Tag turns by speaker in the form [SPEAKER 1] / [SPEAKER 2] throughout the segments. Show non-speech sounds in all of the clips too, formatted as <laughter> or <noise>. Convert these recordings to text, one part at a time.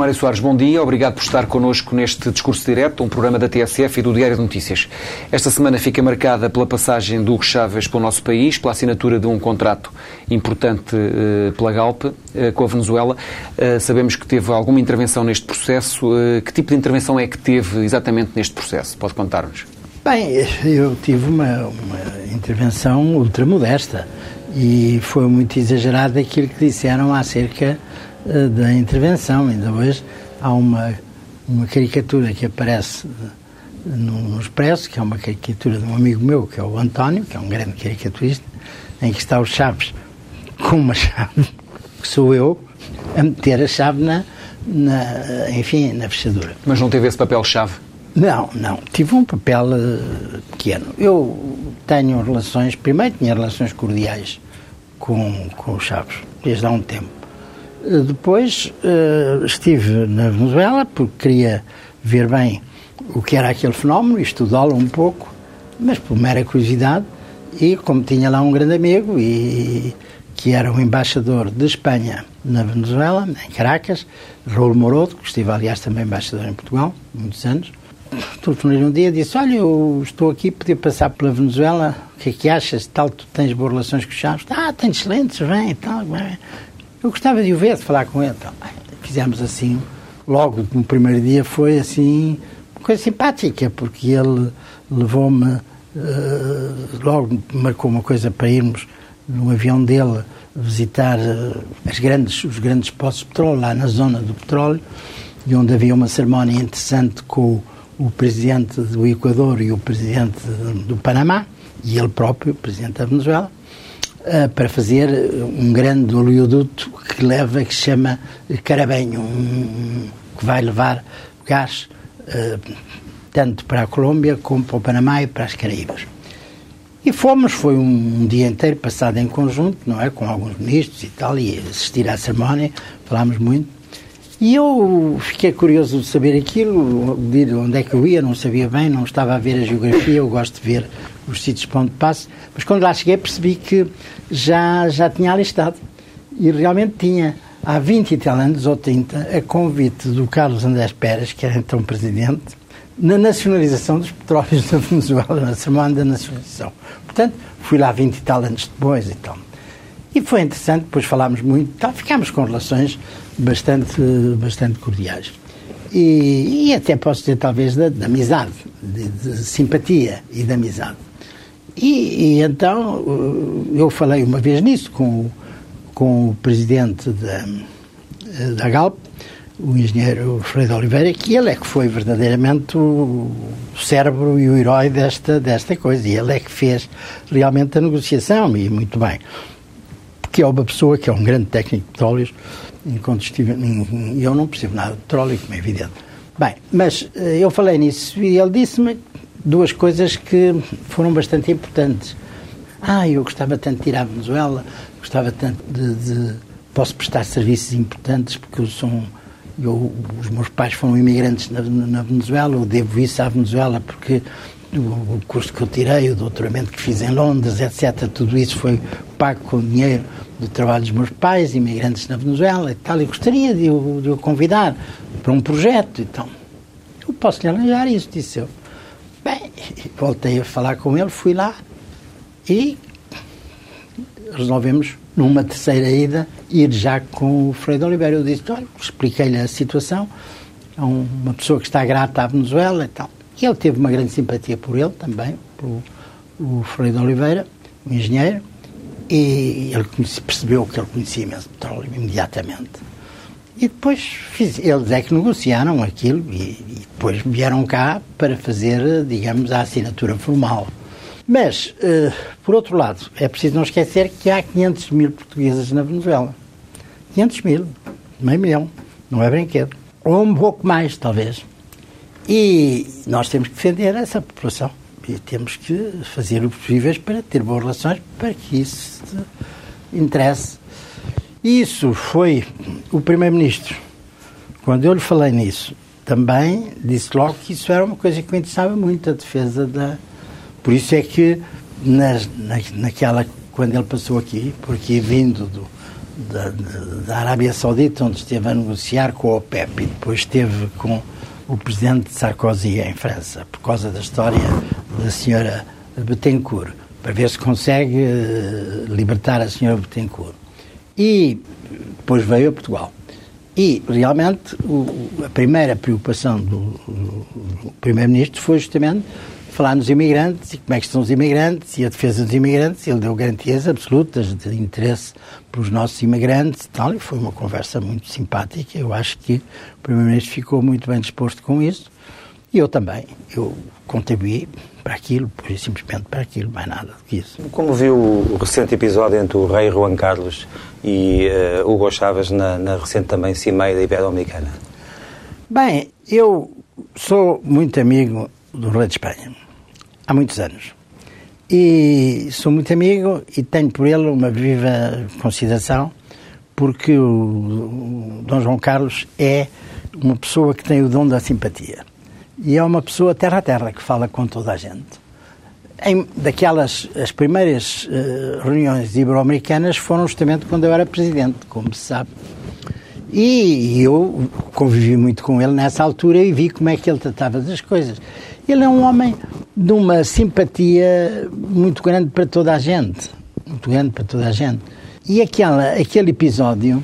[SPEAKER 1] Mário Soares, bom dia. Obrigado por estar connosco neste Discurso Direto, um programa da TSF e do Diário de Notícias. Esta semana fica marcada pela passagem do Hugo Chávez para o nosso país, pela assinatura de um contrato importante uh, pela Galp uh, com a Venezuela. Uh, sabemos que teve alguma intervenção neste processo. que tipo de intervenção é que teve exatamente neste processo? Pode contar-nos?
[SPEAKER 2] Bem, eu tive uma, uma intervenção ultramodesta e foi muito exagerado aquilo que disseram acerca eh, da intervenção. Ainda hoje há uma, uma caricatura que aparece no, no Expresso, que é uma caricatura de um amigo meu, que é o António, que é um grande caricaturista, em que está o Chaves <laughs> com uma chave, que sou eu, a meter a chave na, na enfim, na fechadura.
[SPEAKER 1] Mas não teve esse papel-chave?
[SPEAKER 2] Não, não. Tive um papel uh, pequeno. Eu tenho relações, primeiro tinha relações cordiais com, com o Chaves, desde há um tempo. Depois uh, estive na Venezuela porque queria ver bem o que era aquele fenómeno estudá-lo um pouco, mas por mera curiosidade. E como tinha lá um grande amigo e que era o embaixador de Espanha na Venezuela, em Caracas, Raul Morodo, que estive aliás também embaixador em Portugal, muitos anos, telefonei um dia e disse: Olha, eu estou aqui, podia passar pela Venezuela, o que é que achas? Tal, tu tens boas relações com os Chaves? Ah, tenho excelentes, vem e tal. Eu gostava de o ver, de falar com ele. Então, fizemos assim, logo no primeiro dia foi assim, uma coisa simpática, porque ele levou-me, uh, logo marcou uma coisa para irmos no avião dele visitar uh, as grandes, os grandes poços de petróleo, lá na zona do petróleo, e onde havia uma cerimónia interessante com o, o presidente do Equador e o presidente do Panamá, e ele próprio, o presidente da Venezuela. Uh, para fazer um grande oleoduto que leva, que se chama Carabenho, um, que vai levar gás uh, tanto para a Colômbia como para o Panamá e para as Caraíbas. E fomos, foi um, dia inteiro passado em conjunto, não é? Com alguns ministros e tal, e assistir à cerimónia, falámos muito. E eu fiquei curioso de saber aquilo, de onde é que eu ia, não sabia bem, não estava a ver a geografia, eu gosto de ver os sítios para onde passo, mas quando lá cheguei percebi que já, já tinha alistado. E realmente tinha, há 20 e tal anos, ou 30, a convite do Carlos Andrés Pérez, que era então presidente, na nacionalização dos petróleos da Venezuela, na semana da nacionalização. Portanto, fui lá 20 e tal anos depois e tal. E foi interessante, depois falámos muito, tal, ficámos com relações bastante, bastante cordiais. E, e até posso dizer, talvez, de amizade, de, de, simpatia e de amizade. E, e, então eu falei uma vez nisso com, com o presidente da, da Galp, o engenheiro Freire Oliveira, que ele é que foi verdadeiramente o cérebro e o herói desta, desta coisa. E ele é que fez realmente a negociação, e muito bem. Porque é uma pessoa que é um grande técnico de petróleos, e eu não percebo nada de petróleo, como é evidente. Bem, mas eu falei nisso e ele disse-me duas coisas que foram bastante importantes. Ah, eu gostava tanto de ir à Venezuela, gostava tanto de, de posso prestar serviços importantes porque eu sou eu, os meus pais foram imigrantes na, na, Venezuela, eu devo isso à Venezuela porque o, o, curso que eu tirei, o doutoramento que fiz em Londres, etc., tudo isso foi pago com dinheiro do trabalho dos meus pais, imigrantes na Venezuela e tal, e gostaria de o, o convidar para um projeto, então, eu posso lhe arranjar isso, disse eu. Bem, voltei a falar com ele, fui lá e resolvemos, numa terceira ida, ir já com o Freire Oliveira. Eu disse, olha, expliquei-lhe a situação, é uma pessoa que está grata à Venezuela e tal. E ele teve uma grande simpatia por ele também, por o Freire Oliveira, o engenheiro, e ele percebeu que ele conhecia imenso petróleo imediatamente. E depois fiz, eles é que negociaram aquilo e, e, depois vieram cá para fazer, digamos, a assinatura formal. Mas, uh, por outro lado, é preciso não esquecer que há 500 mil portugueses na Venezuela. 500 mil, meio milhão, não é brinquedo. Ou um pouco mais, talvez. E nós temos que defender essa população. E temos que fazer o possível para ter boas relações para que isso interesse. Isso foi o Primeiro-Ministro. Quando eu lhe falei nisso, também disse logo que isso era uma coisa que me interessava muito, a defesa da. Por isso é que nas, na, naquela, quando ele passou aqui, porque vindo do, da, da Arábia Saudita, onde esteve a negociar com a OPEP e depois esteve com o presidente Sarkozy em França, por causa da história da senhora Betancourt, para ver se consegue eh, libertar a senhora Betancourt. E depois veio a Portugal. E, realmente, o, a primeira preocupação do, do, Primeiro-Ministro foi justamente falar nos imigrantes e como é que estão os imigrantes e a defesa dos imigrantes. Ele deu garantias absolutas de interesse pelos nossos imigrantes e tal. E foi uma conversa muito simpática. Eu acho que o Primeiro-Ministro ficou muito bem disposto com isso. E eu também. Eu contribuí para aquilo, por simplesmente para aquilo, mais nada do que isso.
[SPEAKER 3] Como viu o recente episódio entre o rei Juan Carlos e uh, Hugo Chávez na, na recente também Cimeira Ibero-Americana?
[SPEAKER 2] Bem, eu sou muito amigo do rei de Espanha, há muitos anos. E sou muito amigo e tenho por ele uma viva consideração, porque o, o Dom João Carlos é uma pessoa que tem o dom da simpatia. E é uma pessoa terra a terra que fala com toda a gente. Em, daquelas, as primeiras uh, reuniões ibero-americanas foram justamente quando eu era presidente, como se sabe. E eu convivi muito com ele nessa altura e vi como é que ele tratava das coisas. Ele é um homem de uma simpatia muito grande para toda a gente. Muito grande para toda a gente. E aquela, aquele episódio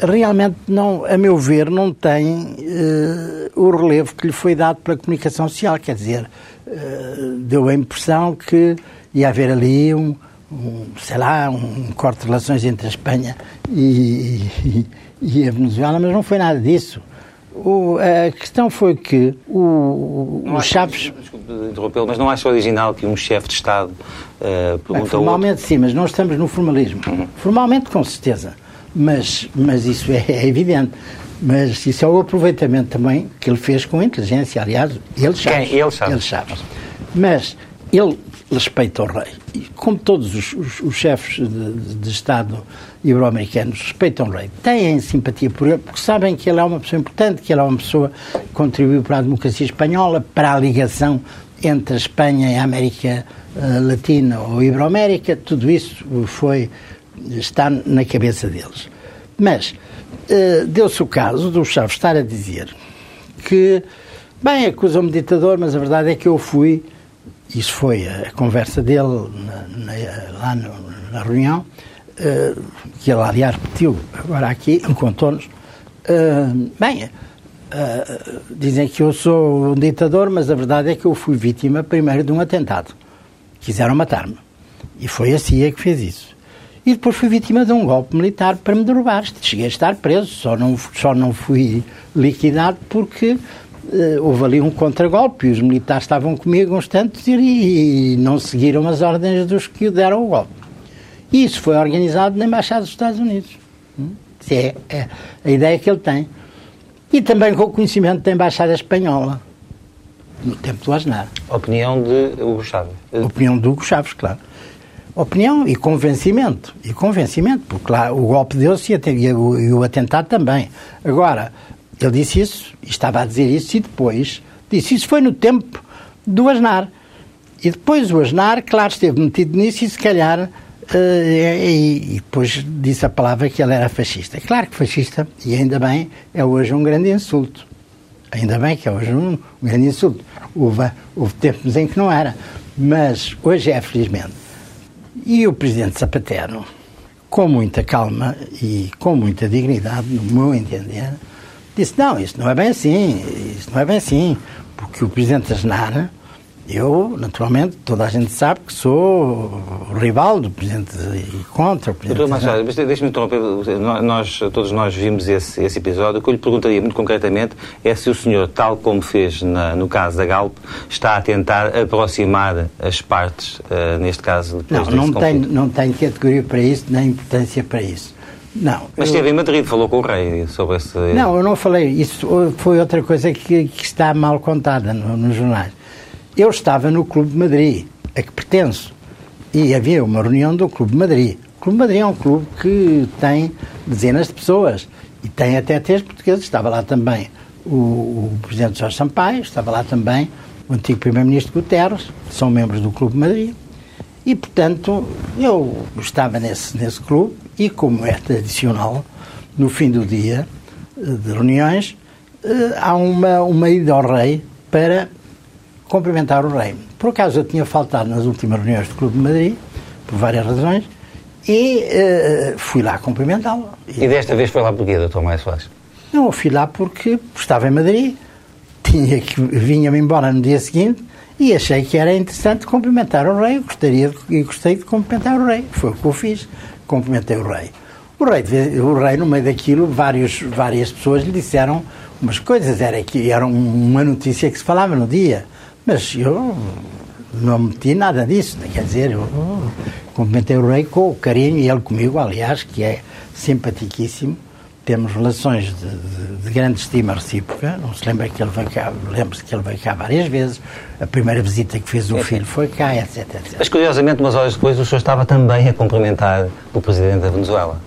[SPEAKER 2] realmente não, a meu ver, não tem uh, o relevo que lhe foi dado pela comunicação social. Quer dizer, deu a impressão que ia haver ali um, um, sei lá, um corte de relações entre a Espanha e, e, e a Venezuela, mas não foi nada disso. O, a questão foi que o, o Chaves.
[SPEAKER 3] Desculpe interrompê-lo, mas não acha original que um chefe de Estado uh, pergunta
[SPEAKER 2] Formalmente
[SPEAKER 3] outro...
[SPEAKER 2] sim, mas não estamos no formalismo. Uhum. Formalmente, com certeza mas, mas isso é, é, evidente. Mas isso é o aproveitamento também que ele fez com inteligência, aliás, ele sabe.
[SPEAKER 3] Quem? Ele sabe.
[SPEAKER 2] Ele sabe. Mas ele respeita o rei. E como todos os, os, os chefes de, de Estado ibero-americanos respeitam o rei, têm simpatia por ele, porque sabem que ele é uma pessoa importante, que ele é uma pessoa que contribuiu para a democracia espanhola, para a ligação entre a Espanha e a América uh, Latina ou Ibero-América, tudo isso foi está na cabeça deles. Mas uh, deu-se o caso do Chaves estar a dizer que, bem, acusam-me de ditador, mas a verdade é que eu fui, isso foi a conversa dele na, na, lá no, na reunião, uh, que ele, aliás, repetiu agora aqui, contou-nos. Uh, bem, dizem que eu sou um ditador, mas a verdade é que eu fui vítima primeiro de um atentado. Quiseram matar-me. E foi a CIA que fez isso e depois fui vítima de um golpe militar para me derrubar. Cheguei a estar preso, só não, só não fui liquidado porque uh, houve ali um contragolpe e os militares estavam comigo uns tantos e, e não seguiram as ordens dos que deram o golpe. E isso foi organizado na Embaixada dos Estados Unidos. Hum? É, é a ideia que ele tem. E também com o conhecimento da Embaixada Espanhola, no tempo do Aznar.
[SPEAKER 3] Opinião de Hugo Chaves.
[SPEAKER 2] Opinião de Hugo Chaves, claro opinião e convencimento. E convencimento, porque lá o golpe deu-se e, o atentado também. Agora, ele disse isso, estava a dizer isso, e depois disse isso foi no tempo do Asnar. E depois o Asnar, claro, esteve metido nisso e se calhar. Uh, e, e, depois disse a palavra que ele era fascista. Claro que fascista, e ainda bem, é hoje um grande insulto. Ainda bem que é hoje um, um grande insulto. Houve, houve tempos em que não era. Mas hoje é, felizmente. E o presidente Zapatero, com muita calma e com muita dignidade, no meu entender, disse: não, isso não é bem assim, isso não é bem assim, porque o presidente Asnar eu, naturalmente, toda a gente sabe que sou rival do Presidente e contra o Presidente.
[SPEAKER 3] Doutor Machado, deixe-me interromper. Nós, todos nós vimos esse, esse episódio. O que eu lhe perguntaria muito concretamente é se o senhor, tal como fez na, no caso da Galp, está a tentar aproximar as partes, uh, neste caso,
[SPEAKER 2] depois não, não tenho, não tenho categoria para isso, nem importância para isso. Não.
[SPEAKER 3] Mas
[SPEAKER 2] eu-
[SPEAKER 3] esteve em Madrid, falou com o rei sobre esse...
[SPEAKER 2] Não, eu não falei. Isso foi outra coisa que, que está mal contada no- nos jornais. Eu estava no Clube de Madrid, a que pertenço, e havia uma reunião do Clube de Madrid. O Clube de Madrid é um clube que tem dezenas de pessoas e tem até três portugueses. Estava lá também o, o Presidente Jorge Sampaio, estava lá também o antigo Primeiro-Ministro Guterres, são membros do Clube de Madrid. E, portanto, eu estava nesse, nesse clube e, como é tradicional, no fim do dia eh, de reuniões, eh, há uma, uma ida ao rei para cumprimentar o rei. Por acaso eu tinha faltado nas últimas reuniões do Clube de Madrid, por várias razões, e eh, fui lá cumprimentá-lo.
[SPEAKER 3] E desta vez foi lá porquê, doutor Maia Soares?
[SPEAKER 2] Não, eu fui lá porque estava em Madrid, tinha que vinha-me embora no dia seguinte e achei que era interessante cumprimentar o rei. Gostaria e gostei de cumprimentar o rei. Foi o que eu fiz. Cumprimentei o rei. O rei, o rei no meio daquilo, vários, várias pessoas lhe disseram umas coisas. Era que era um- uma notícia que se falava no dia. Mas eu não meti nada disso. Quer dizer, eu cumprimentei o rei com o carinho e ele comigo, aliás, que é simpaticíssimo temos relações de, de- de grande estima recíproca. Não se lembra que ele veio cá, lembra-se que ele veio cá várias vezes. A primeira visita que fez o filho foi cá, etc, etc.
[SPEAKER 3] Mas curiosamente, umas horas depois, o senhor estava também a cumprimentar o presidente da Venezuela.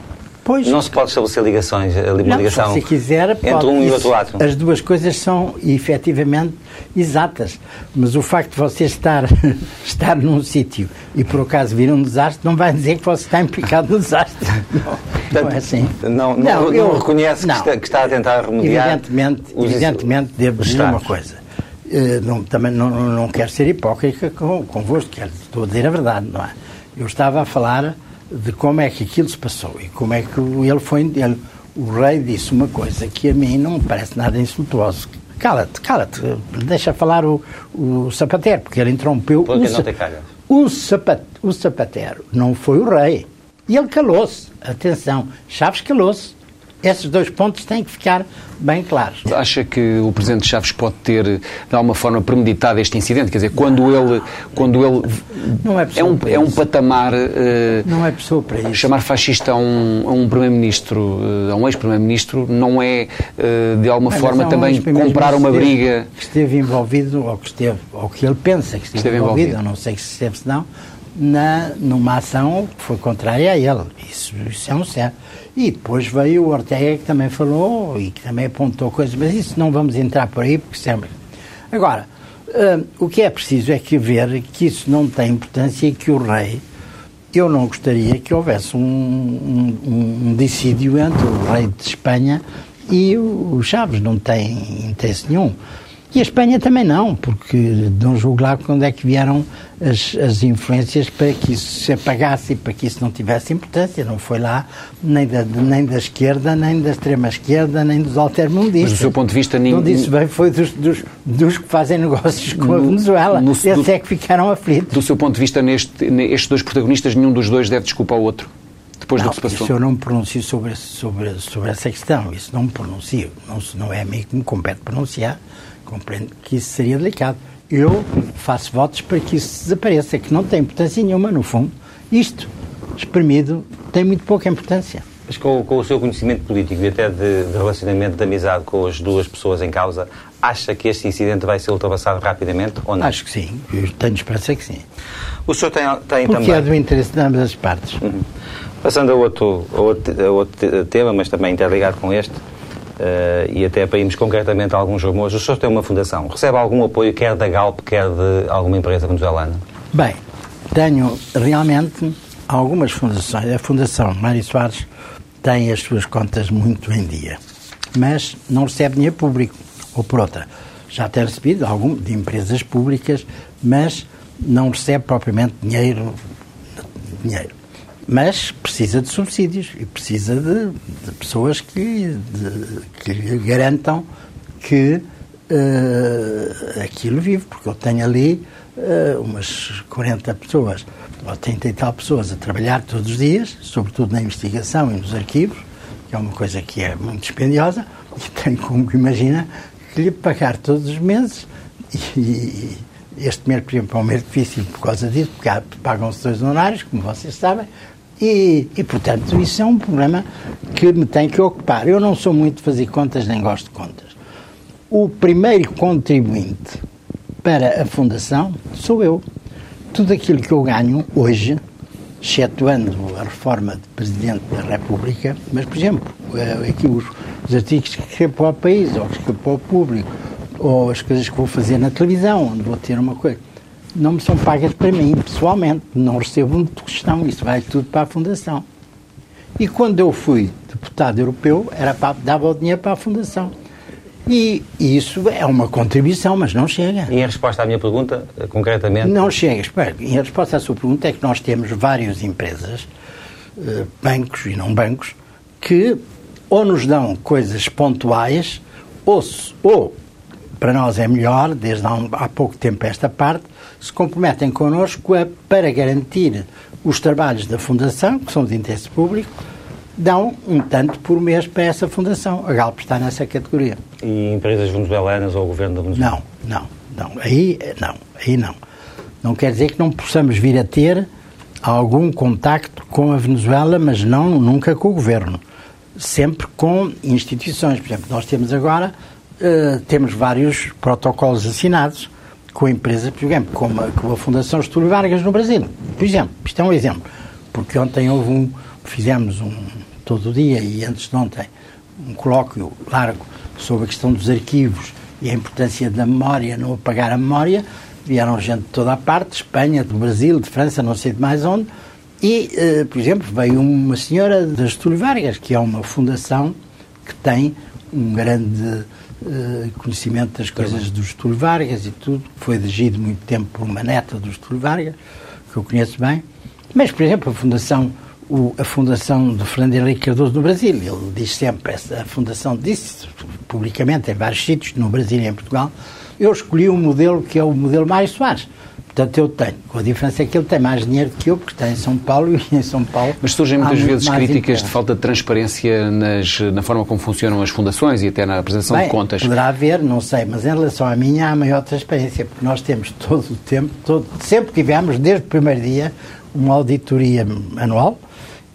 [SPEAKER 2] Pois,
[SPEAKER 3] Não se pode estabelecer ligações, a
[SPEAKER 2] não,
[SPEAKER 3] ligação
[SPEAKER 2] se quiser,
[SPEAKER 3] entre
[SPEAKER 2] pode.
[SPEAKER 3] um e
[SPEAKER 2] Isso-
[SPEAKER 3] outro lado.
[SPEAKER 2] As duas coisas são efetivamente exatas. Mas o facto de você estar, <laughs> estar num sítio e por acaso vir um desastre, não vai dizer que você está implicado no desastre. <laughs> Não, não é assim.
[SPEAKER 3] Não, não, não reconhece que está- que está a tentar remediar
[SPEAKER 2] Evidentemente,
[SPEAKER 3] os-
[SPEAKER 2] evidentemente devo dizer uma coisa. Eh, não, também não, não, não quero ser hipócrita com, convosco, quero, estou a dizer a verdade, não é? Eu estava a falar de como é que aquilo se passou e como é que ele foi. Ele, o rei disse uma coisa que a mim não me parece nada insultuoso. Cala-te, cala-te, deixa falar o, o sapateiro, porque ele interrompeu
[SPEAKER 3] Porque
[SPEAKER 2] o,
[SPEAKER 3] não te calhas.
[SPEAKER 2] o, sapat, o sapateiro, não foi o rei. E ele calou-se. Atenção, Chaves calou-se. Esses dois pontos têm que ficar bem claros.
[SPEAKER 1] Acha que o Presidente Chaves pode ter, de alguma forma, premeditado este incidente? Quer dizer, quando ele. Quando ele
[SPEAKER 2] Não é
[SPEAKER 1] é, um, é um patamar. eh,
[SPEAKER 2] Não é pessoa para isso.
[SPEAKER 1] Chamar fascista a um, a um Primeiro-Ministro, eh, a um ex-Primeiro-Ministro, não é, eh, de alguma
[SPEAKER 2] Mas
[SPEAKER 1] forma, também comprar uma
[SPEAKER 2] esteve-
[SPEAKER 1] briga.
[SPEAKER 2] Que esteve envolvido, ou que esteve, ou que ele pensa que esteve,
[SPEAKER 1] Esteve
[SPEAKER 2] envolvido,
[SPEAKER 1] envolvido.
[SPEAKER 2] eu não sei se esteve, se não, na, numa ação que foi contrária a ele. Isso, isso é um certo. E depois veio o Ortega que também falou e que também apontou coisas, mas isso não vamos entrar por aí, porque sempre. Agora, hum, o que é preciso é que ver que isso não tem importância e que o rei. Eu não gostaria que houvesse um, um, um- dissídio entre o rei de Espanha e o Chaves. Não tem interesse nenhum. E a Espanha também não, porque não julgo lá quando é que vieram as, as influências para que isso se apagasse e para que isso não tivesse importância. Não foi lá nem da, nem da esquerda, nem da extrema-esquerda, nem dos altermundistas.
[SPEAKER 1] Mas do seu ponto de vista, nin-
[SPEAKER 2] Não disse bem, foi dos, dos, dos que fazem negócios com a
[SPEAKER 1] No-
[SPEAKER 2] Venezuela.
[SPEAKER 1] no-
[SPEAKER 2] Esses
[SPEAKER 1] do-
[SPEAKER 2] é que ficaram aflitos.
[SPEAKER 1] Do seu ponto de vista, neste, estes dois protagonistas, nenhum dos dois deve desculpa ao outro. Depois do
[SPEAKER 2] Não,
[SPEAKER 1] que se passou.
[SPEAKER 2] isso eu não me pronuncio sobre, sobre, sobre essa questão. Isso não me pronuncio. Não, não é a mim que me compete pronunciar. Compreendo que isso seria delicado. Eu faço votos para que isso desapareça, que não tem importância nenhuma, no fundo. Isto, exprimido, tem muito pouca importância.
[SPEAKER 3] Mas com, com o seu conhecimento político e até de, de relacionamento de amizade com as duas pessoas em causa, acha que este incidente vai ser ultrapassado rapidamente ou não?
[SPEAKER 2] Acho que sim. Eu tenho esperança que sim.
[SPEAKER 3] O senhor tem, tem
[SPEAKER 2] Porque
[SPEAKER 3] também...
[SPEAKER 2] é do interesse de ambas as partes.
[SPEAKER 3] Uhum. Passando a outro, a outro, a outro tema, mas também interligado com este, e até para irmos concretamente a alguns rumores, o senhor tem uma fundação. Recebe algum apoio, quer da Galp, quer de alguma empresa venezuelana?
[SPEAKER 2] Bem, tenho realmente algumas fundações. A Fundação Mário Soares tem as suas contas muito em dia, mas não recebe dinheiro público. Ou por outra, já tem recebido algum de empresas públicas, mas não recebe propriamente dinheiro. dinheiro. Mas precisa de subsídios e precisa de, de pessoas que, de- que lhe garantam que eh, aquilo vive, porque eu tenho ali eh, umas 40 pessoas, ou 30 e tal pessoas a trabalhar todos os dias, sobretudo na investigação e nos arquivos, que é uma coisa que é muito dispendiosa, e <laughs> tenho, como imagina, que lhe pagar todos os meses, e, e este mês, por exemplo, é um mês difícil por causa disso, porque pagam-se dois honorários, como vocês sabem, E, e, portanto, isso é um problema que me tem que ocupar. Eu não sou muito de fazer contas, nem gosto de contas. O primeiro contribuinte para a Fundação sou eu. Tudo aquilo que eu ganho hoje, excetuando a reforma de Presidente da República, mas, por exemplo, eh, aqui os, os artigos que escrevo para o país, ou que escrevo para o público, ou as coisas que vou fazer na televisão, onde vou ter uma coisa, não me são pagas para mim, pessoalmente. Não recebo um tostão, isso vai tudo para a Fundação. E quando eu fui deputado europeu, era para, dava o dinheiro para a Fundação. E, isso é uma contribuição, mas não chega.
[SPEAKER 3] E em resposta à minha pergunta, concretamente?
[SPEAKER 2] Não chega. Espera, em resposta à sua pergunta é que nós temos várias empresas, eh, bancos e não bancos, que ou nos dão coisas pontuais, ou, ou para nós é melhor, desde há, um, há pouco tempo esta parte, se comprometem connosco a, para garantir os trabalhos da Fundação, que são de interesse público, dão um tanto por mês para essa fundação. A Galp está nessa categoria.
[SPEAKER 3] E empresas venezuelanas ou o governo da Venezuela?
[SPEAKER 2] Não, não, não. Aí não, aí não. Não quer dizer que não possamos vir a ter algum contacto com a Venezuela, mas não nunca com o governo. Sempre com instituições. Por exemplo, nós temos agora uh, temos vários protocolos assinados com empresas, por exemplo, como a, com a Fundação Estúdio Vargas no Brasil. Por exemplo, isto é um exemplo. Porque ontem houve um, fizemos um, todo o dia e antes de ontem, um colóquio largo sobre a questão dos arquivos e a importância da memória, não apagar a memória. Vieram gente de toda a parte, de Espanha, do Brasil, de França, não sei de mais onde. E, uh, por exemplo, veio uma senhora da Estúdio Vargas, que é uma fundação que tem um grande uh, conhecimento das coisas do Getúlio Vargas e tudo. Foi dirigido muito tempo por uma neta do Getúlio Vargas, que eu conheço bem. Mas, por exemplo, a Fundação, o, a Fundação de Fernando Henrique Cardoso no Brasil, ele diz sempre, essa, a Fundação disse publicamente em vários sítios, no Brasil e em Portugal, eu escolhi um modelo que é o modelo Mário Soares Portanto, eu tenho. Com a diferença é que ele tem mais dinheiro que eu, porque está em São Paulo e em São Paulo.
[SPEAKER 1] Mas surgem muitas vezes críticas de falta de transparência nas, na forma como funcionam as fundações e até na apresentação
[SPEAKER 2] Bem,
[SPEAKER 1] de contas.
[SPEAKER 2] Poderá haver, não sei, mas em relação à minha há maior transparência, porque nós temos todo o tempo, todo, sempre tivemos, desde o primeiro dia, uma auditoria anual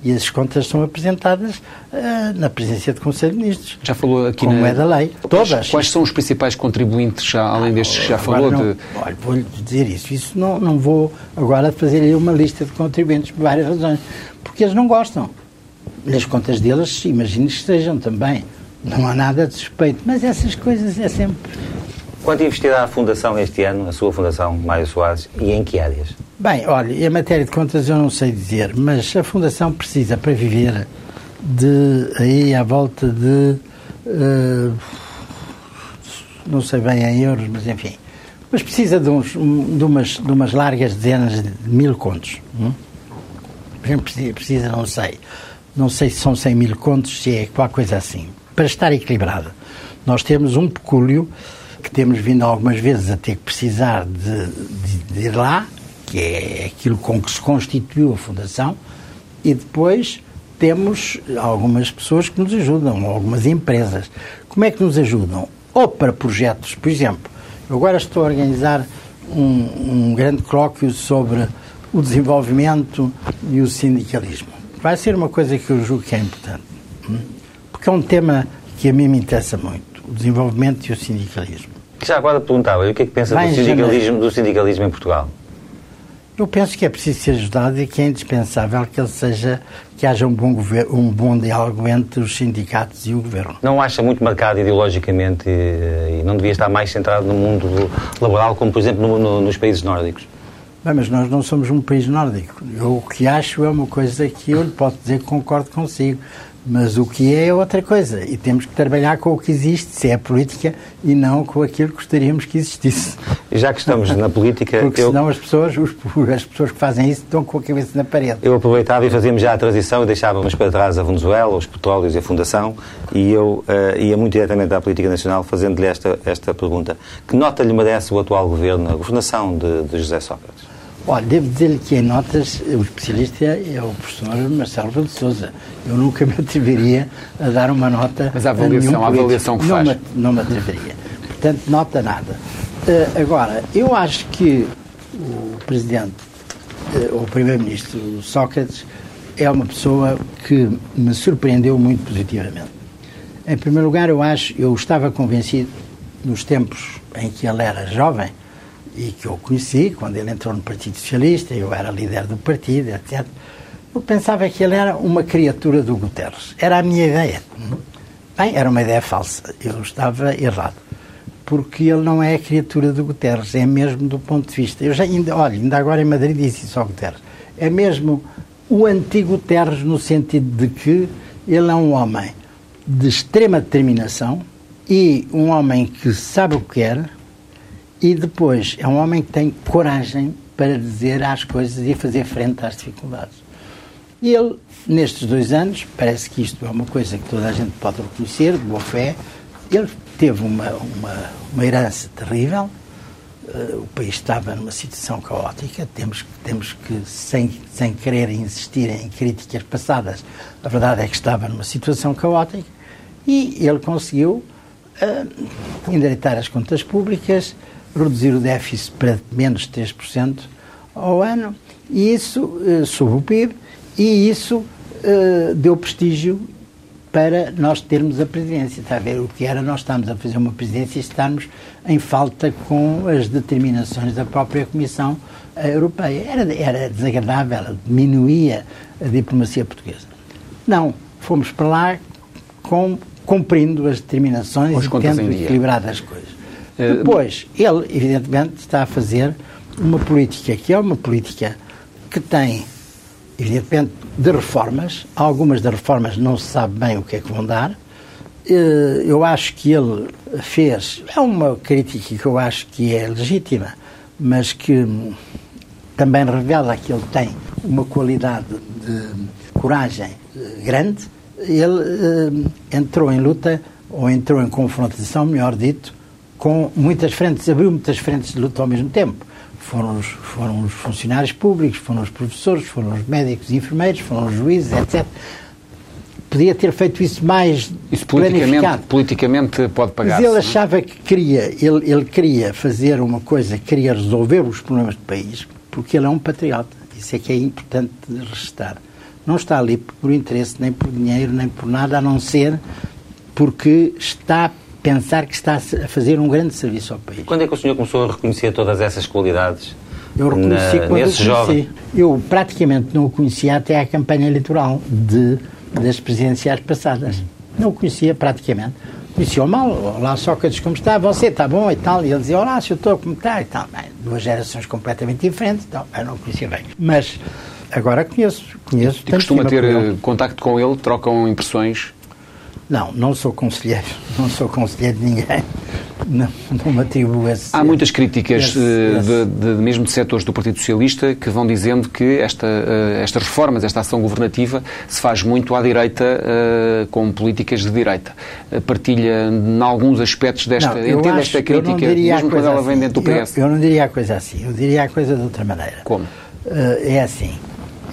[SPEAKER 2] e as contas são apresentadas uh, na presença do Conselho de Ministros.
[SPEAKER 1] Já falou aqui
[SPEAKER 2] como
[SPEAKER 1] na...
[SPEAKER 2] é da lei.
[SPEAKER 1] Todas. Quais, quais são os principais contribuintes, já, além destes que já falou?
[SPEAKER 2] Não,
[SPEAKER 1] de...
[SPEAKER 2] Olha, vou-lhe dizer isso. Isso não, não vou agora fazer aí uma lista de contribuintes por várias razões. Porque eles não gostam. Nas contas deles, imagino que estejam também. Não há nada de suspeito. Mas essas coisas é sempre.
[SPEAKER 3] Quanto investirá a Fundação este ano, a sua Fundação Mário Soares, e em que áreas?
[SPEAKER 2] Bem, olha, em matéria de contas eu não sei dizer, mas a Fundação precisa para viver de aí à volta de uh, não sei bem em euros, mas enfim. Mas precisa de, uns, de, umas, de umas largas dezenas de mil contos. Hum? Precisa, precisa, não sei. Não sei se são 100 mil contos, se é qualquer coisa assim. Para estar equilibrada. Nós temos um pecúlio que temos vindo algumas vezes a ter que precisar de, de, de ir lá, que é aquilo com que se constituiu a Fundação, e depois temos algumas pessoas que nos ajudam, algumas empresas. Como é que nos ajudam? Ou para projetos, por exemplo, eu agora estou a organizar um, um grande colóquio sobre o desenvolvimento e o sindicalismo. Vai ser uma coisa que eu julgo que é importante, hum? porque é um tema que a mim me interessa muito, o desenvolvimento e o sindicalismo.
[SPEAKER 3] Já agora perguntava, o que é que pensa do sindicalismo, do sindicalismo em Portugal?
[SPEAKER 2] Eu penso que é preciso ser ajudado e que é indispensável que ele seja que haja um bom, governo, um bom diálogo entre os sindicatos e o governo.
[SPEAKER 3] Não acha muito marcado ideologicamente e, e não devia estar mais centrado no mundo laboral, como por exemplo no, no, nos países nórdicos?
[SPEAKER 2] Bem, mas nós não somos um país nórdico. Eu, o que acho é uma coisa que eu lhe posso dizer que concordo consigo. Mas o que é é outra coisa. E temos que trabalhar com o que existe, se é a política, e não com aquilo que gostaríamos que existisse.
[SPEAKER 3] Já que estamos na política.
[SPEAKER 2] Porque eu... senão as pessoas, os, <laughs> as pessoas que fazem isso estão com a cabeça na parede.
[SPEAKER 3] Eu aproveitava e fazíamos já a transição e deixávamos para trás a Venezuela, os petróleos e a Fundação, e eu uh, ia muito diretamente à política nacional fazendo-lhe esta, esta pergunta. Que nota lhe merece o atual governo, a governação de, de José Sócrates?
[SPEAKER 2] Olha, devo dizer-lhe que em notas, o especialista é o professor Marcelo Rebelo de Souza. Eu nunca me atreveria a dar uma nota.
[SPEAKER 1] Mas a avaliação, a, a avaliação que
[SPEAKER 2] não
[SPEAKER 1] faz.
[SPEAKER 2] Me, não me atreveria. Portanto, nota nada. Uh, agora, eu acho que o Presidente, uh, o Primeiro-Ministro Sócrates, é uma pessoa que me surpreendeu muito positivamente. Em primeiro lugar, eu acho, eu estava convencido nos tempos em que ele era jovem e que eu conheci, quando ele entrou no Partido Socialista, eu era líder do partido, etc. Eu pensava que ele era uma criatura do Guterres. Era a minha ideia. Bem, era uma ideia falsa. Eu estava errado. Porque ele não é a criatura do Guterres, é mesmo do ponto de vista. Eu já ainda, olha, ainda agora em Madrid disse isso ao Guterres. É mesmo o antigo Guterres no sentido de que ele é um homem de extrema determinação e um homem que sabe o que quer e depois é um homem que tem coragem para dizer as coisas e fazer frente às dificuldades. E ele, nestes dois anos, parece que isto é uma coisa que toda a gente pode reconhecer, de boa fé, ele teve uma, uma, uma herança terrível, uh, o país estava numa situação caótica, temos, temos que, sem, sem querer insistir em críticas passadas, a verdade é que estava numa situação caótica e ele conseguiu uh, endireitar as contas públicas, reduzir o déficit para menos de 3% ao ano, e isso uh, sob o PIB, e isso uh, deu prestígio para nós termos a presidência. Está a ver o que era nós estamos a fazer uma presidência e estarmos em falta com as determinações da própria Comissão Europeia. Era, era desagradável, diminuía a diplomacia portuguesa. Não, fomos para lá com, cumprindo as determinações e tendo equilibrado as coisas. Uh, Depois, ele, evidentemente, está a fazer uma política que é uma política que tem evidentemente, de reformas. Algumas das reformas não se sabe bem o que é que vão dar. Eh, eu acho que ele fez. É uma crítica que eu acho que é legítima, mas que também revela que ele tem uma qualidade de coragem eh, grande. Ele eh, entrou em luta, ou entrou em confrontação, melhor dito, com muitas frentes, abriu muitas frentes de luta ao mesmo tempo foram os, foram os funcionários públicos, foram os professores, foram os médicos e enfermeiros, foram os juízes, etc. Podia ter feito isso mais
[SPEAKER 1] isso politicamente, politicamente pode pagar.
[SPEAKER 2] Mas ele é? achava que queria, ele, ele queria fazer uma coisa, queria resolver os problemas do país, porque ele é um patriota. Isso é que é importante de restar. Não está ali por interesse, nem por dinheiro, nem por nada, a não ser porque está pensar que está a fazer um grande serviço ao país.
[SPEAKER 3] Quando é que o senhor começou a reconhecer todas essas qualidades?
[SPEAKER 2] Eu reconheci na, quando nesse eu jovem. Eu praticamente não o conhecia até à campanha eleitoral de, das presidenciais passadas. Não o conhecia praticamente. Conhecia-o mal, olá Sócrates, como está? Você está bom e tal? E ele dizia, olá, se eu estou, como está? E tal. Bem, duas gerações completamente diferentes, então, eu não o conhecia bem. Mas agora conheço. conheço
[SPEAKER 1] e costuma ter eh, contacto com ele? Trocam impressões?
[SPEAKER 2] Não, não sou conselheiro, não sou conselheiro de ninguém, não, não me atribuo esse...
[SPEAKER 1] Há muitas críticas, esse, eh, de, de, mesmo de setores do Partido Socialista, que vão dizendo que esta, uh, estas reformas, esta ação governativa, se faz muito à direita, uh, com políticas de direita. Partilha, em alguns aspectos desta... Não, entende esta crítica, mesmo quando ela vem dentro do PS?
[SPEAKER 2] Eu, eu, não diria a coisa assim, eu diria a coisa de outra maneira.
[SPEAKER 1] Como?
[SPEAKER 2] é assim,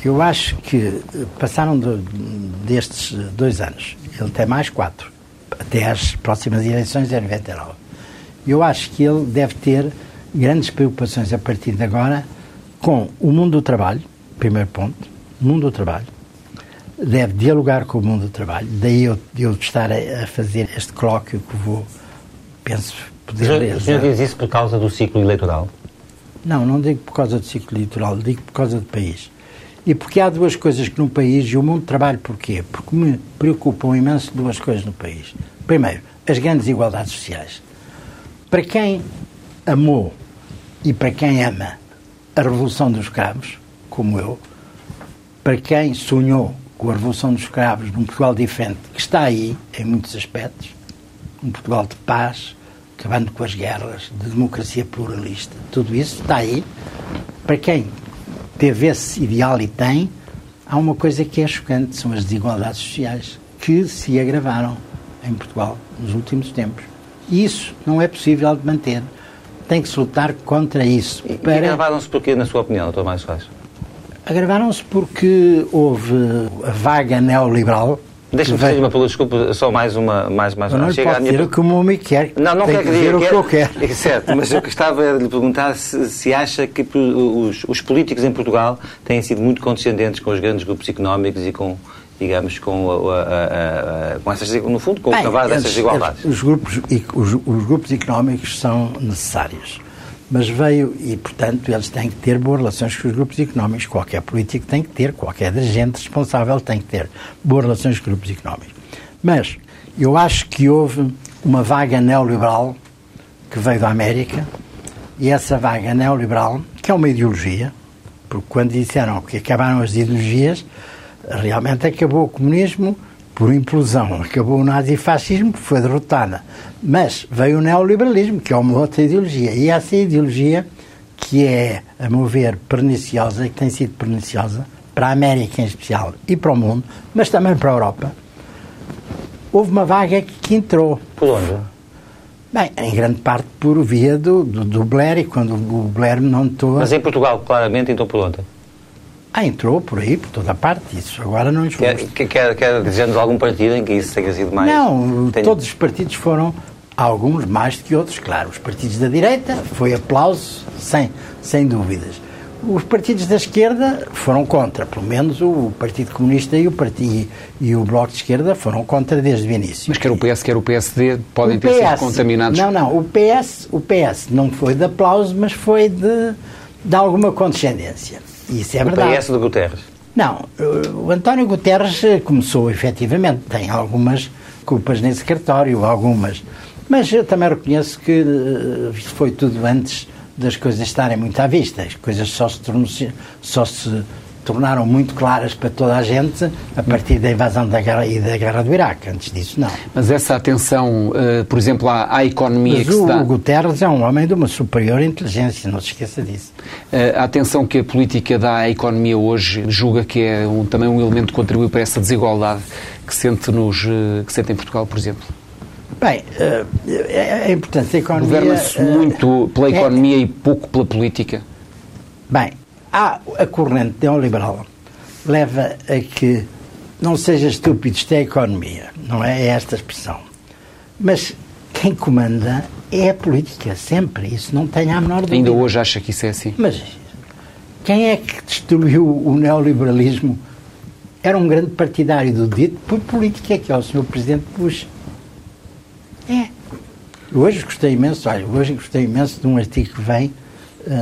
[SPEAKER 2] eu acho que passaram de, destes dois anos ele tem mais quatro, até às próximas eleições em 99. Eu acho que ele deve ter grandes preocupações a partir de agora com o mundo do trabalho, primeiro ponto, o mundo do trabalho. Deve dialogar com o mundo do trabalho. Daí eu, eu estar a, a fazer este colóquio que vou, penso, poder
[SPEAKER 3] realizar. O senhor diz isso por causa do ciclo eleitoral?
[SPEAKER 2] Não, não digo por causa do ciclo eleitoral, digo por causa do país. E porque há duas coisas que no país, e o mundo trabalho porquê? Porque me preocupam imenso duas coisas no país. Primeiro, as grandes desigualdades sociais. Para quem amou e para quem ama a Revolução dos Escravos, como eu, para quem sonhou com a Revolução dos Escravos num Portugal diferente, que está aí em muitos aspectos, um Portugal de paz, acabando com as guerras, de democracia pluralista, tudo isso está aí. Para quem teve esse ideal e tem, há uma coisa que é chocante, são as desigualdades sociais, que se agravaram em Portugal nos últimos tempos. E isso não é possível de manter. Tem que se lutar contra isso.
[SPEAKER 3] E, para... e agravaram-se porquê, na sua opinião, doutor Mais?
[SPEAKER 2] Agravaram-se porque houve a vaga neoliberal
[SPEAKER 3] Deixa-me fazer uma pergunta, desculpa, só mais uma. Mais, mais
[SPEAKER 2] Eu não
[SPEAKER 3] Chega
[SPEAKER 2] posso
[SPEAKER 3] minha
[SPEAKER 2] o que o amigo quer.
[SPEAKER 3] Não, não
[SPEAKER 2] Tem
[SPEAKER 3] quer
[SPEAKER 2] que
[SPEAKER 3] que diga.
[SPEAKER 2] o que eu quero.
[SPEAKER 3] É <laughs> certo, mas eu gostava de lhe perguntar se, se acha que os, os políticos em Portugal têm sido muito condescendentes com os grandes grupos económicos e com, digamos, com, a, a- a- com essas, no fundo, com o cavar dessas desigualdades.
[SPEAKER 2] Os grupos, os, os grupos económicos são necessários. Mas veio, e portanto eles têm que ter boas relações com os grupos económicos. Qualquer político tem que ter, qualquer dirigente responsável tem que ter boas relações com os grupos económicos. Mas eu acho que houve uma vaga neoliberal que veio da América e essa vaga neoliberal, que é uma ideologia, porque quando disseram que acabaram as ideologias, realmente acabou o comunismo por implosão, acabou o nazifascismo, foi derrotada. Mas veio o neoliberalismo, que é uma outra ideologia. E essa ideologia, que é, a meu ver, perniciosa, e que tem sido perniciosa, para a América em especial e para o mundo, mas também para a Europa, houve uma vaga que, que entrou.
[SPEAKER 3] Por onde?
[SPEAKER 2] Bem, em grande parte por via do, do, do Blair, e quando o Blair não estou.
[SPEAKER 3] Mas em Portugal, claramente, então por onde?
[SPEAKER 2] Ah, entrou por aí, por toda a parte, isso agora não lhes
[SPEAKER 3] Quer, quer, quer, dizer-nos algum partido em que isso tenha sido mais.
[SPEAKER 2] Não,
[SPEAKER 3] Tenho-
[SPEAKER 2] todos os partidos foram, alguns mais do que outros, claro. Os partidos da direita foi aplauso, sem, sem dúvidas. Os partidos da esquerda foram contra, pelo menos o Partido Comunista e o, partido, e o Bloco de Esquerda foram contra desde o início.
[SPEAKER 1] Mas quer o PS, quer o PSD podem
[SPEAKER 2] O
[SPEAKER 1] ter sido
[SPEAKER 2] PS
[SPEAKER 1] contaminados.
[SPEAKER 2] Não, não, o PS, o PS não foi de aplauso, mas foi de, de alguma condescendência. Isso é
[SPEAKER 3] o
[SPEAKER 2] verdade.
[SPEAKER 3] PS Guterres.
[SPEAKER 2] Não, o António Guterres começou efetivamente, tem algumas culpas nesse cartório, algumas. Mas eu também reconheço que eh, foi tudo antes das coisas estarem muito à vista. As coisas só se, só se tornaram muito claras para toda a gente a partir da invasão da guerra e da guerra do Iraque. Antes disso, não.
[SPEAKER 1] Mas essa atenção, eh, por exemplo, à, à economia
[SPEAKER 2] Mas
[SPEAKER 1] que se
[SPEAKER 2] o,
[SPEAKER 1] dá,
[SPEAKER 2] o Guterres é um homem de uma superior inteligência, não se esqueça disso.
[SPEAKER 1] eh, a atenção que a política dá à economia hoje, julga que é um- também um elemento que contribui para essa desigualdade que sente, nos, eh, que sente em Portugal, por exemplo.
[SPEAKER 2] Bem, é, é importante a economia...
[SPEAKER 1] Governa-se muito pela
[SPEAKER 2] é-
[SPEAKER 1] economia e pouco pela política.
[SPEAKER 2] Bem, há a corrente neoliberal leva a que não seja estúpido isto é a economia, não é? É esta expressão. Mas quem comanda é a política, sempre. Isso não tem a menor dúvida.
[SPEAKER 1] Ainda hoje acha que isso é assim.
[SPEAKER 2] Mas quem é que destruiu o neoliberalismo? Era um grande partidário do dito por política, que é o Sr. Presidente Bush. É. Hoje gostei imenso, olha, hoje gostei imenso de um artigo que vem,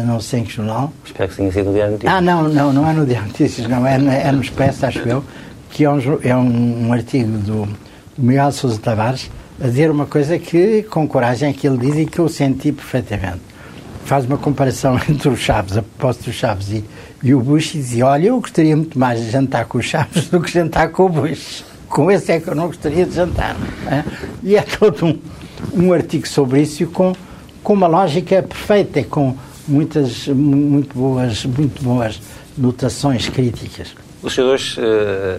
[SPEAKER 2] não sei em que jornal,
[SPEAKER 3] Espero que tenha sido o Diário Notícias.
[SPEAKER 2] ah, não, não, não é no Diário Notícias, não, é, é no Expresso, acho eu, que é um, é um, artigo do, do Miguel Sousa Tavares a dizer uma coisa que, com coragem, que ele diz e que eu senti perfeitamente. Faz uma comparação <laughs> entre os Chaves, a propósito dos Chaves e, e o Bush, e dizia: Olha, eu gostaria muito mais de jantar com os Chaves <laughs> do que jantar com o Bush. Com esse é que eu não gostaria de jantar. é? E é todo um, um artigo sobre isso e com, com uma lógica perfeita, com muitas, mu- muito boas, muito boas notações críticas.
[SPEAKER 3] Os senhores, eh,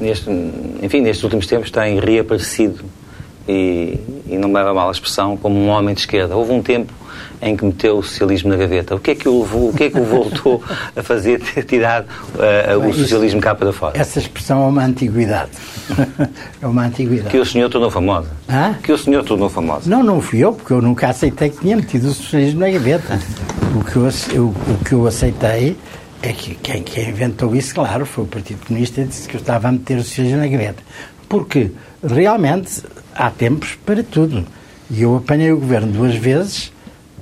[SPEAKER 3] neste, enfim, nestes últimos tempos, têm reaparecido, e, e não me leva a mal a expressão, como um homem de esquerda. Houve um tempo em que meteu o socialismo na gaveta. O que é que o, levou- o, que é que o voltou a fazer, ter tirado eh,
[SPEAKER 2] Bem,
[SPEAKER 3] o
[SPEAKER 2] isso-
[SPEAKER 3] socialismo cá para fora?
[SPEAKER 2] Essa expressão é uma antiguidade. <laughs> é uma antiguidade.
[SPEAKER 3] Que o senhor tornou famosa.
[SPEAKER 2] Hã?
[SPEAKER 3] Que o senhor tornou famosa.
[SPEAKER 2] Não, não fui eu, porque eu nunca aceitei que tinha metido o socialismo na gaveta. O que eu, eu- o que eu aceitei é que quem, quem inventou isso, claro, foi o Partido Comunista e disse que eu estava a meter o socialismo na gaveta. Porque realmente há tempos para tudo. E eu apanhei o governo duas vezes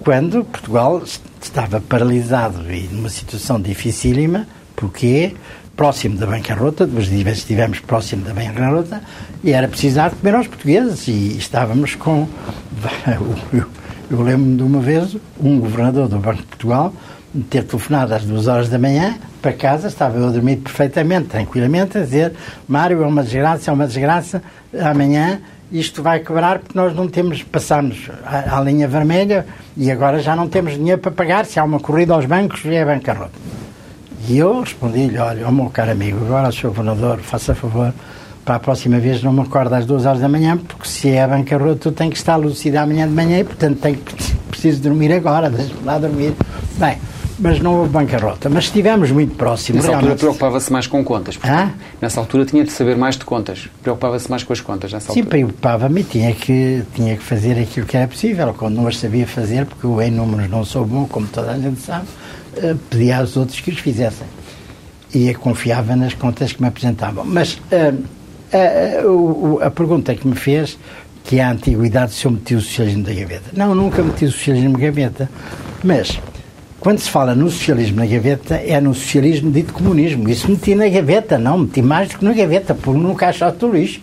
[SPEAKER 2] quando Portugal est- estava paralisado e numa situação dificílima, porque próximo da bancarrota, duas vezes estivemos próximo da bancarrota, e era de comer aos portugueses, e estávamos com... <laughs> Eu, eu lembro-me de uma vez, um governador do Banco de Portugal ter telefonado às duas horas da manhã para casa, estava eu a dormir perfeitamente, tranquilamente, a dizer Mário, é uma desgraça, é uma desgraça, amanhã isto vai quebrar porque nós não temos, passamos à, linha vermelha e agora já não temos dinheiro para pagar, se há uma corrida aos bancos, é bancarrota. E eu respondi-lhe, olha, ó meu caro amigo, agora Sr. Governador, faça favor, para a próxima vez não me acorda às duas horas da manhã, porque se é bancarrota eu tenho que estar lúcido amanhã de manhã e, portanto, tenho <laughs> preciso dormir agora, deixe-me lá dormir. Bem, mas não houve bancarrota. Mas estivemos muito próximos.
[SPEAKER 1] Nessa altura preocupava-se mais com contas.
[SPEAKER 2] Ah?
[SPEAKER 1] Nessa altura tinha de saber mais de contas. Preocupava-se mais com as contas nessa
[SPEAKER 2] Sim,
[SPEAKER 1] altura.
[SPEAKER 2] preocupava-me tinha que, tinha que fazer aquilo que era possível. Quando não as sabia fazer, porque eu em números não sou bom, como toda a gente sabe, uh, pedia aos outros que os fizessem. E confiava nas contas que me apresentavam. Mas uh, a, a, a pergunta que me fez que é a antiguidade se eu meti o socialismo da gaveta. Não, nunca meti o socialismo na gaveta. Mas, quando se fala no socialismo na gaveta, é no socialismo dito comunismo. Isso meti na gaveta, não, meti mais do que na gaveta, pôr no caixote do lixo.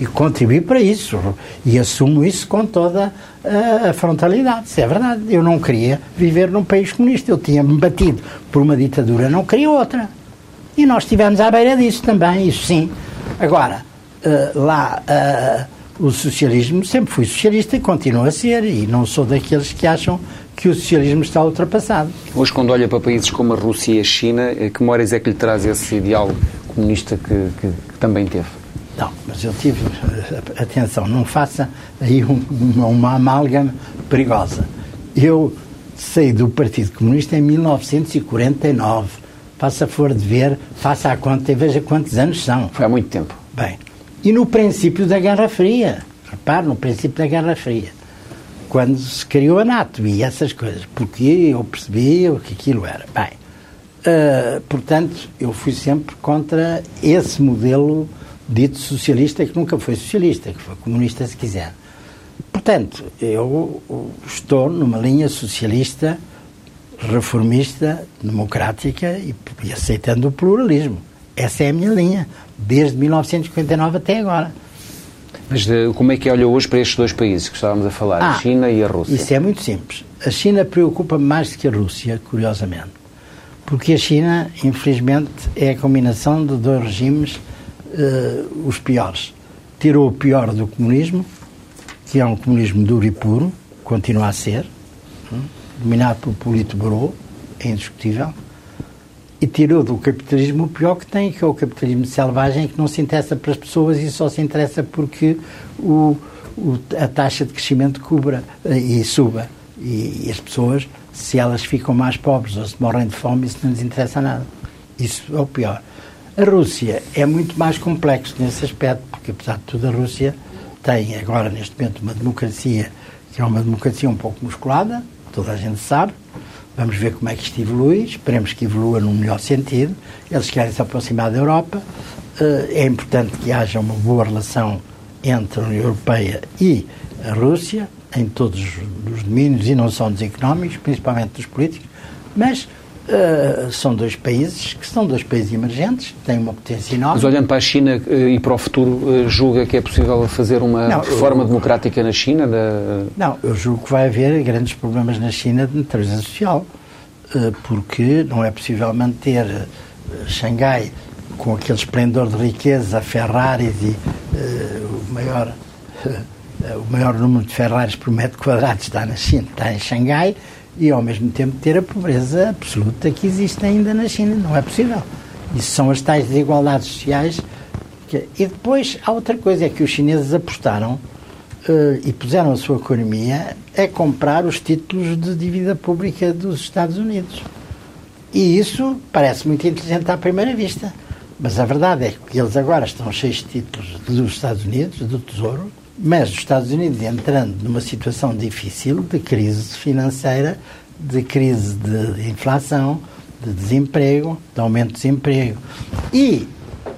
[SPEAKER 2] E contribuí para isso. E assumo isso com toda a, a frontalidade. Isso é verdade. Eu não queria viver num país comunista. Eu tinha-me batido por uma ditadura, não queria outra. E nós estivemos à beira disso também, isso sim. Agora, uh, lá. Uh, o socialismo sempre fui socialista e continuo a ser, e não sou daqueles que acham que o socialismo está ultrapassado.
[SPEAKER 1] Hoje, quando olha para países como a Rússia e a China, eh, que memórias é que lhe traz esse ideal comunista que, que, que também teve?
[SPEAKER 2] Não, mas eu tive. Eh, atenção, não faça aí uma, uma amálgama perigosa. Eu saí do Partido Comunista em 1949. Faça for de ver, faça a conta e veja quantos anos são.
[SPEAKER 1] Foi há muito tempo.
[SPEAKER 2] Bem, e no princípio da Guerra Fria. Repare, no princípio da Guerra Fria. Quando se criou a NATO e essas coisas. Porque eu percebi o que aquilo era. Bem, uh, portanto, eu fui sempre contra esse modelo dito socialista, que nunca foi socialista, que foi comunista, se quiser. Portanto, eu estou numa linha socialista, reformista, democrática e, e aceitando o pluralismo. Essa é a minha linha desde 1959 até agora.
[SPEAKER 1] Mas de, eh, como é que olha hoje para estes dois países que estávamos a falar, ah, a China e a Rússia?
[SPEAKER 2] Isso é muito simples. A China preocupa-me mais do que a Rússia, curiosamente. Porque a China, infelizmente, é a combinação de dois regimes, uh, os piores. Tirou o pior do comunismo, que é um comunismo duro e puro, continua a ser, um, dominado pelo Politburo, é indiscutível e tirou do capitalismo o pior que tem, que é o capitalismo selvagem, que não se interessa para as pessoas e só se interessa porque o, o, a taxa de crescimento cubra eh, e suba. E, e, as pessoas, se elas ficam mais pobres ou se morrem de fome, isso não lhes interessa nada. Isso é o pior. A Rússia é muito mais complexo nesse aspecto, porque apesar de tudo a Rússia tem agora neste momento uma democracia que é uma democracia um pouco musculada, toda a gente sabe, Vamos ver como é que isto evolui, esperemos que evolua num melhor sentido. Eles querem se aproximar da Europa. Eh, é importante que haja uma boa relação entre a União Europeia e a Rússia, em todos os domínios, e não só dos económicos, principalmente dos políticos, mas Uh, são dois países que são dois países emergentes, têm uma potência enorme.
[SPEAKER 1] Mas olhando para a China uh, e para o futuro, uh, julga que é possível fazer uma não, reforma eu, democrática na China? Da...
[SPEAKER 2] Não, eu julgo que vai haver grandes problemas na China de natureza social, porque não é possível manter Xangai com aquele esplendor de riqueza, Ferraris e o maior <laughs> o maior número de Ferraris por metro quadrado está na China, está em Xangai e ao mesmo tempo ter a pobreza absoluta que existe ainda na China. Não é possível. Isso são as tais desigualdades sociais. Que... E depois há outra coisa, é que os chineses apostaram uh, e puseram a sua economia a comprar os títulos de dívida pública dos Estados Unidos. E isso parece muito inteligente à primeira vista. Mas a verdade é que eles agora estão cheios de títulos dos Estados Unidos, do Tesouro, mas os Estados Unidos entrando numa situação difícil de crise financeira, de crise de inflação, de desemprego, de aumento de desemprego. E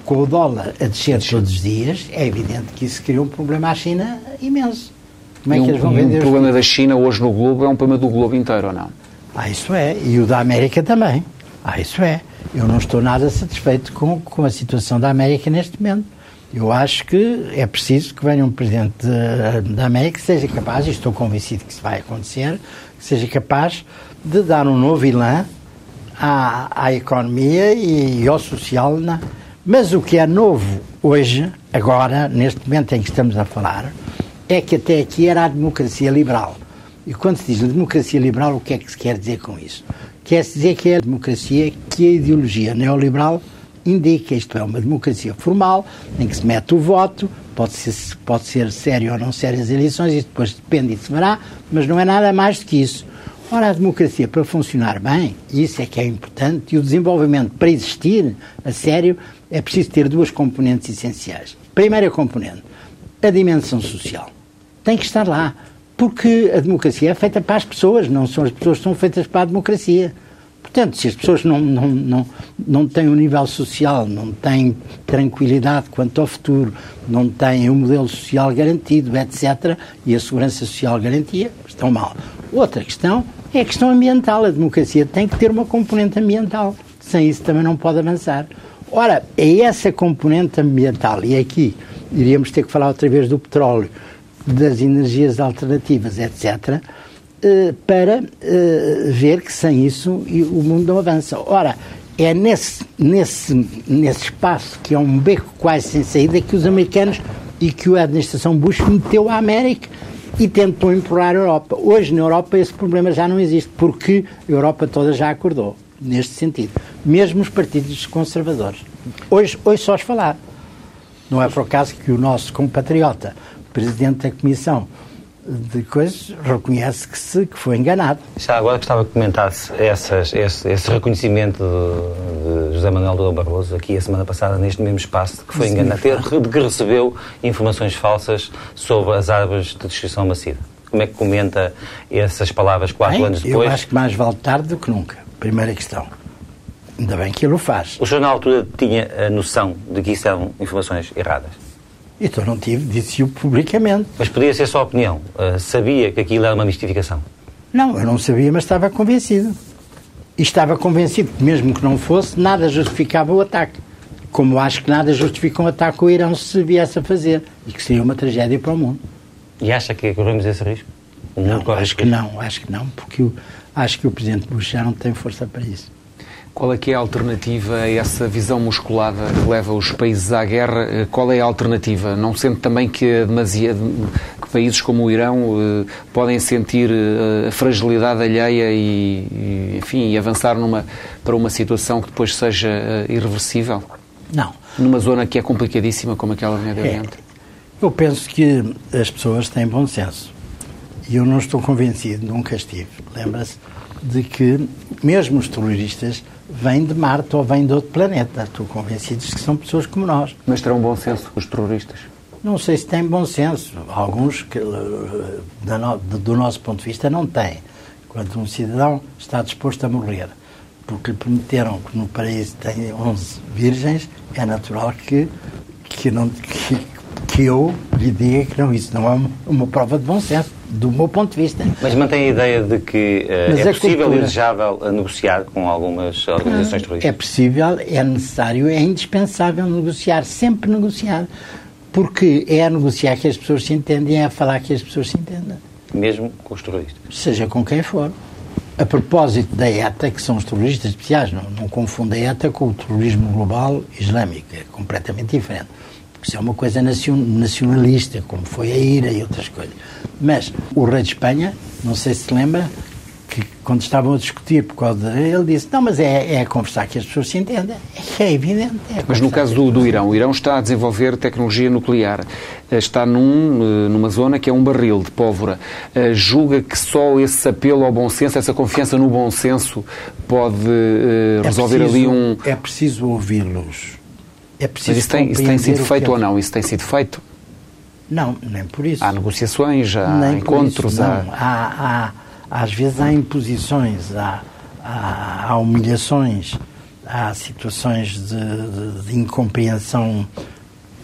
[SPEAKER 2] com o dólar a descer todos os dias, é evidente que isso cria um problema à China imenso.
[SPEAKER 1] Como é que eles vão vender? O problema da China hoje no globo é um problema do globo inteiro, ou não?
[SPEAKER 2] Ah, isso é. E o da América também. Ah, isso é. Eu não estou nada satisfeito com, com a situação da América neste momento. Eu acho que é preciso que venha um presidente da América que seja capaz, e estou convencido que isso vai acontecer, que seja capaz de dar um novo elan à, à economia e, ao social. Na... Mas o que é novo hoje, agora, neste momento em que estamos a falar, é que até aqui era a democracia liberal. E quando se diz democracia liberal, o que é que se quer dizer com isso? Quer-se dizer que é a democracia que a ideologia neoliberal indica, isto é, uma democracia formal, em que se mete o voto, pode ser, pode ser sério ou não sério as eleições, isso depois depende e se verá, mas não é nada mais do que isso. Ora, a democracia, para funcionar bem, isso é que é importante, e o desenvolvimento para existir a sério, é preciso ter duas componentes essenciais. Primeira componente, a dimensão social. Tem que estar lá. Porque a democracia é feita para as pessoas, não são as pessoas que são feitas para a democracia. Portanto, se as pessoas não, não, não, não têm um nível social, não têm tranquilidade quanto ao futuro, não têm um modelo social garantido, etc., e a segurança social garantia, estão mal. Outra questão é a questão ambiental. A democracia tem que ter uma componente ambiental. Sem isso também não pode avançar. Ora, é essa componente ambiental, e aqui iríamos ter que falar outra vez do petróleo, das energias alternativas, etc., para eh, ver que sem isso o mundo não avança. Ora, é nesse, nesse, nesse espaço, que é um beco quase sem saída, que os americanos e que a administração Bush meteu a América e tentou empurrar a Europa. Hoje, na Europa, esse problema já não existe, porque a Europa toda já acordou, neste sentido. Mesmo os partidos conservadores. Hoje, hoje só os falar. Não é por acaso que o nosso compatriota, presidente da Comissão de coisas, reconhece que, se, que foi enganado.
[SPEAKER 3] Já agora gostava que comentasse essas, esse, esse, reconhecimento de, de José Manuel Durão Barroso aqui a semana passada, neste mesmo espaço, que foi enganado, de que recebeu informações falsas sobre as árvores de destruição massiva. Como é que comenta essas palavras quatro
[SPEAKER 2] bem,
[SPEAKER 3] anos depois?
[SPEAKER 2] Eu acho que mais vale tarde do que nunca. Primeira questão. Ainda bem que ele o faz.
[SPEAKER 3] O senhor, na altura, tinha a noção de que isso eram informações erradas?
[SPEAKER 2] Então não tive, disse-o publicamente.
[SPEAKER 3] Mas podia ser só opinião. Uh, sabia que aquilo era uma mistificação?
[SPEAKER 2] Não, eu não sabia, mas estava convencido. E estava convencido que, mesmo que não fosse, nada justificava o ataque. Como acho que nada justifica um ataque ao Irão se viesse a fazer. E que seria uma tragédia para o mundo.
[SPEAKER 3] E acha que corremos esse risco?
[SPEAKER 2] não, acho que não, acho que não, porque eu, acho que o Presidente Bush já não tem força para isso.
[SPEAKER 1] Qual é que é a alternativa a essa visão musculada que leva os países à guerra? Eh, qual é a alternativa? Não sendo também que, demasiado, que países como o Irão eh, podem sentir eh, a fragilidade alheia e, e, enfim, e avançar numa, para uma situação que depois seja irreversível?
[SPEAKER 2] Não.
[SPEAKER 1] Numa zona que é complicadíssima como aquela do Médio
[SPEAKER 2] é.
[SPEAKER 1] Oriente?
[SPEAKER 2] Eu penso que as pessoas têm bom senso. E eu não estou convencido, nunca estive. Lembra-se de que mesmo os terroristas vêm de Marte ou vêm de outro planeta. Estou convencido de que são pessoas como nós.
[SPEAKER 1] Mas terão bom senso os terroristas?
[SPEAKER 2] Não sei se têm bom senso. Alguns, que, do nosso ponto de vista, não têm. Quando um cidadão está disposto a morrer porque lhe prometeram que no paraíso tem 11 virgens, é natural que, que, não, que, que eu lhe diga que não, isso não é uma, uma prova de bom senso do meu ponto de vista.
[SPEAKER 3] Mas mantém a ideia de que uh, é possível cultura... e desejável negociar com algumas organizações terroristas?
[SPEAKER 2] É possível, é necessário, é indispensável negociar, sempre negociar. Porque é a negociar que as pessoas se entendem, é a falar que as pessoas se entendem.
[SPEAKER 3] Mesmo com os terroristas?
[SPEAKER 2] Seja com quem for. A propósito da ETA, que são os terroristas especiais, não, não confunda a ETA com o terrorismo global islâmico, é completamente diferente. Isso é uma coisa nacionalista, como foi a IRA e outras coisas. Mas o rei de Espanha, não sei se se lembra, que quando estavam a discutir por causa dele, ele disse: Não, mas é, é a conversar que as pessoas se entendem. É evidente. É
[SPEAKER 1] mas no caso do, do Irão, o Irão está a desenvolver tecnologia nuclear. Eh, está num, eh, numa zona que é um barril de pólvora. Eh, julga que só esse apelo ao bom senso, essa confiança no bom senso, pode resolver
[SPEAKER 2] é preciso,
[SPEAKER 1] ali um.
[SPEAKER 2] É preciso ouvi-los é preciso
[SPEAKER 1] Mas isso tem, isso tem sido feito ou não? Isso tem sido feito?
[SPEAKER 2] Não, nem por isso.
[SPEAKER 1] Há negociações, há nem encontros,
[SPEAKER 2] isso, há... há... há... Às vezes há imposições, há, há, há humilhações, há situações de, de, de incompreensão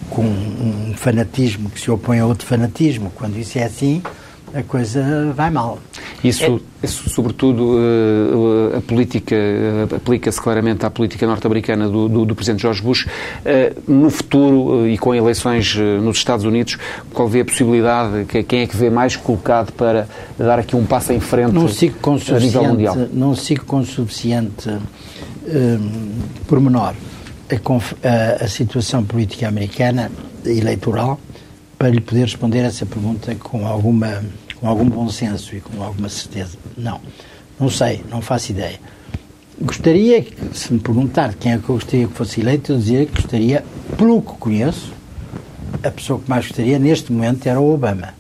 [SPEAKER 2] com um fanatismo que se opõe a outro fanatismo. Quando isso é assim, a coisa vai mal.
[SPEAKER 1] Isso, é... sobretudo, uh, a política, uh, aplica-se claramente à política norte-americana do, do, do, Presidente George Bush. No futuro, e com eleições nos Estados Unidos, qual vê a possibilidade, que, quem é que vê mais colocado para dar aqui um passo em frente
[SPEAKER 2] não sigo com a nível mundial? Não sigo com suficiente pormenor a, a, a situação política americana eleitoral para lhe poder responder essa pergunta com alguma com algum bom senso e com alguma certeza. Não, não sei, não faço ideia. Gostaria, se me perguntar quem é que eu gostaria que fosse eleito, eu dizia que gostaria, pelo que conheço, a pessoa que mais gostaria neste momento era o Obama.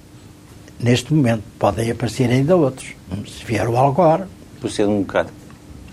[SPEAKER 2] neste momento. Podem aparecer ainda outros. Se vier o Al Gore.
[SPEAKER 3] Por ser um bocado.